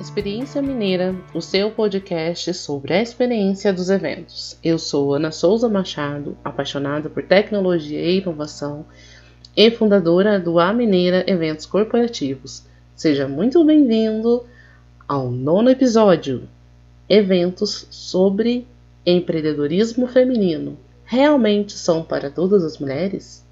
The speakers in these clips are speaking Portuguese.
Experiência Mineira, o seu podcast sobre a experiência dos eventos. Eu sou Ana Souza Machado, apaixonada por tecnologia e inovação e fundadora do A Mineira Eventos Corporativos. Seja muito bem-vindo ao nono episódio: Eventos sobre empreendedorismo feminino. Realmente são para todas as mulheres?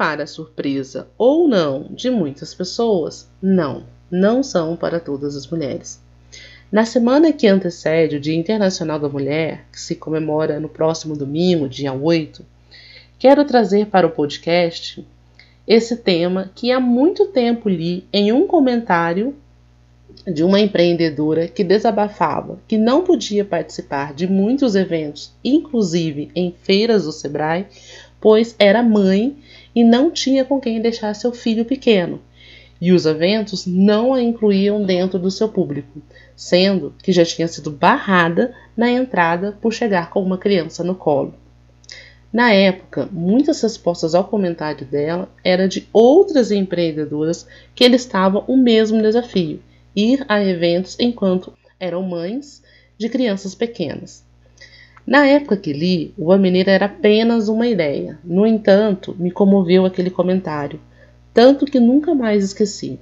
Para surpresa ou não de muitas pessoas, não, não são para todas as mulheres. Na semana que antecede o Dia Internacional da Mulher, que se comemora no próximo domingo, dia 8, quero trazer para o podcast esse tema que há muito tempo li em um comentário de uma empreendedora que desabafava que não podia participar de muitos eventos, inclusive em feiras do Sebrae, pois era mãe e não tinha com quem deixar seu filho pequeno, e os eventos não a incluíam dentro do seu público, sendo que já tinha sido barrada na entrada por chegar com uma criança no colo. Na época, muitas respostas ao comentário dela eram de outras empreendedoras que estavam o mesmo desafio: ir a eventos enquanto eram mães de crianças pequenas. Na época que li, o Mineira era apenas uma ideia. No entanto, me comoveu aquele comentário, tanto que nunca mais esqueci.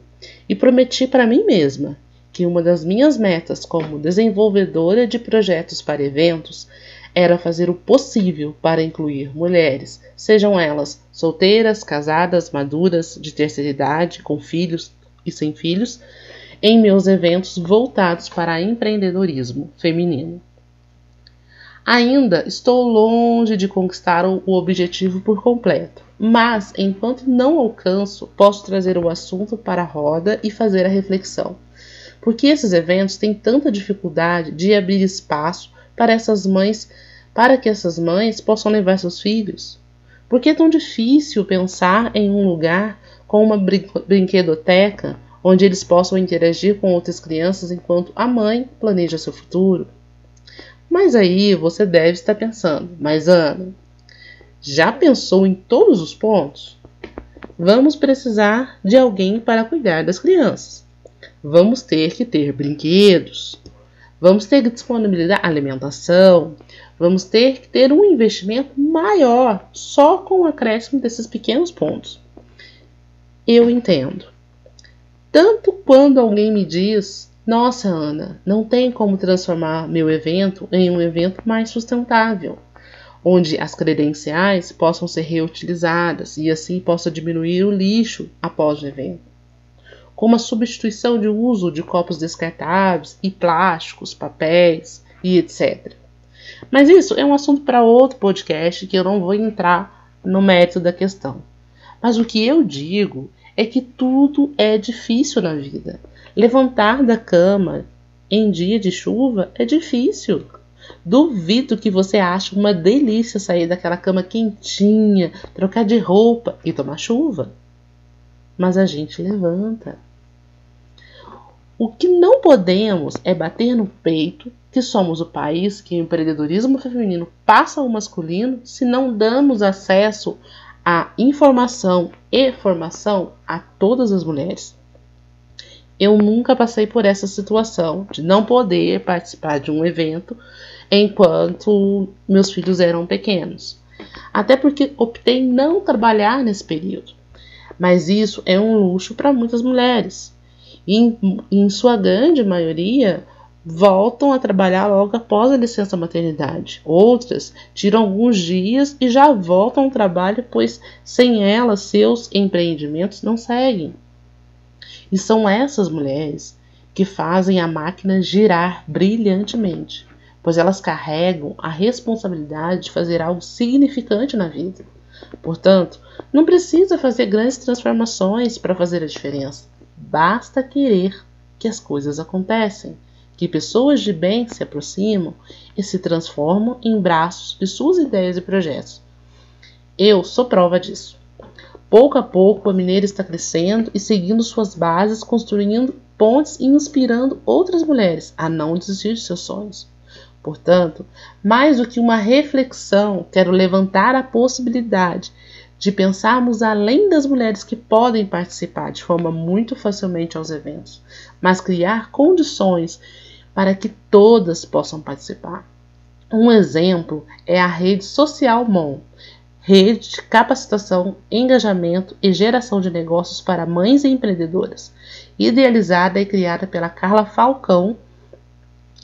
E prometi para mim mesma que uma das minhas metas como desenvolvedora de projetos para eventos era fazer o possível para incluir mulheres, sejam elas solteiras, casadas, maduras, de terceira idade, com filhos e sem filhos, em meus eventos voltados para empreendedorismo feminino. Ainda estou longe de conquistar o objetivo por completo, mas enquanto não alcanço, posso trazer o assunto para a roda e fazer a reflexão. Por que esses eventos têm tanta dificuldade de abrir espaço para essas mães, para que essas mães possam levar seus filhos? Por que é tão difícil pensar em um lugar com uma brinquedoteca onde eles possam interagir com outras crianças enquanto a mãe planeja seu futuro? Mas aí você deve estar pensando, mas Ana, já pensou em todos os pontos? Vamos precisar de alguém para cuidar das crianças. Vamos ter que ter brinquedos. Vamos ter que disponibilizar alimentação. Vamos ter que ter um investimento maior só com o acréscimo desses pequenos pontos. Eu entendo. Tanto quando alguém me diz nossa, Ana, não tem como transformar meu evento em um evento mais sustentável, onde as credenciais possam ser reutilizadas e assim possa diminuir o lixo após o evento. Como a substituição de uso de copos descartáveis e plásticos, papéis e etc. Mas isso é um assunto para outro podcast que eu não vou entrar no mérito da questão. Mas o que eu digo é que tudo é difícil na vida. Levantar da cama em dia de chuva é difícil. Duvido que você ache uma delícia sair daquela cama quentinha, trocar de roupa e tomar chuva. Mas a gente levanta. O que não podemos é bater no peito que somos o país que o empreendedorismo feminino passa ao masculino se não damos acesso à informação e formação a todas as mulheres. Eu nunca passei por essa situação de não poder participar de um evento enquanto meus filhos eram pequenos. Até porque optei não trabalhar nesse período. Mas isso é um luxo para muitas mulheres. E em, em sua grande maioria, voltam a trabalhar logo após a licença maternidade. Outras tiram alguns dias e já voltam ao trabalho, pois sem elas seus empreendimentos não seguem. E são essas mulheres que fazem a máquina girar brilhantemente, pois elas carregam a responsabilidade de fazer algo significante na vida. Portanto, não precisa fazer grandes transformações para fazer a diferença. Basta querer que as coisas acontecem, que pessoas de bem se aproximam e se transformam em braços de suas ideias e projetos. Eu sou prova disso. Pouco a pouco, a mineira está crescendo e seguindo suas bases, construindo pontes e inspirando outras mulheres a não desistir de seus sonhos. Portanto, mais do que uma reflexão, quero levantar a possibilidade de pensarmos além das mulheres que podem participar de forma muito facilmente aos eventos, mas criar condições para que todas possam participar. Um exemplo é a rede Social Mon, rede de capacitação, engajamento e geração de negócios para mães e empreendedoras, idealizada e criada pela Carla Falcão,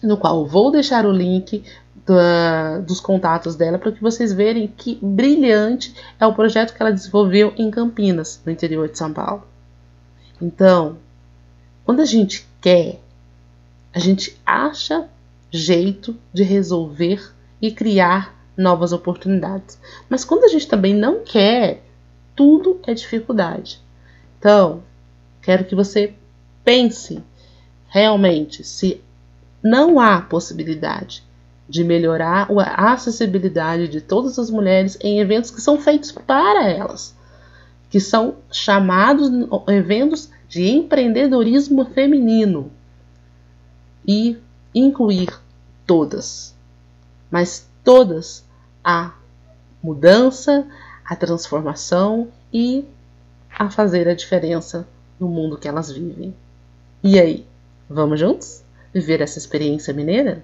no qual vou deixar o link da, dos contatos dela para que vocês verem que brilhante é o projeto que ela desenvolveu em Campinas, no interior de São Paulo. Então, quando a gente quer, a gente acha jeito de resolver e criar novas oportunidades. Mas quando a gente também não quer, tudo é dificuldade. Então, quero que você pense realmente se não há possibilidade de melhorar a acessibilidade de todas as mulheres em eventos que são feitos para elas, que são chamados eventos de empreendedorismo feminino e incluir todas, mas todas a mudança, a transformação e a fazer a diferença no mundo que elas vivem. E aí, vamos juntos viver essa experiência mineira?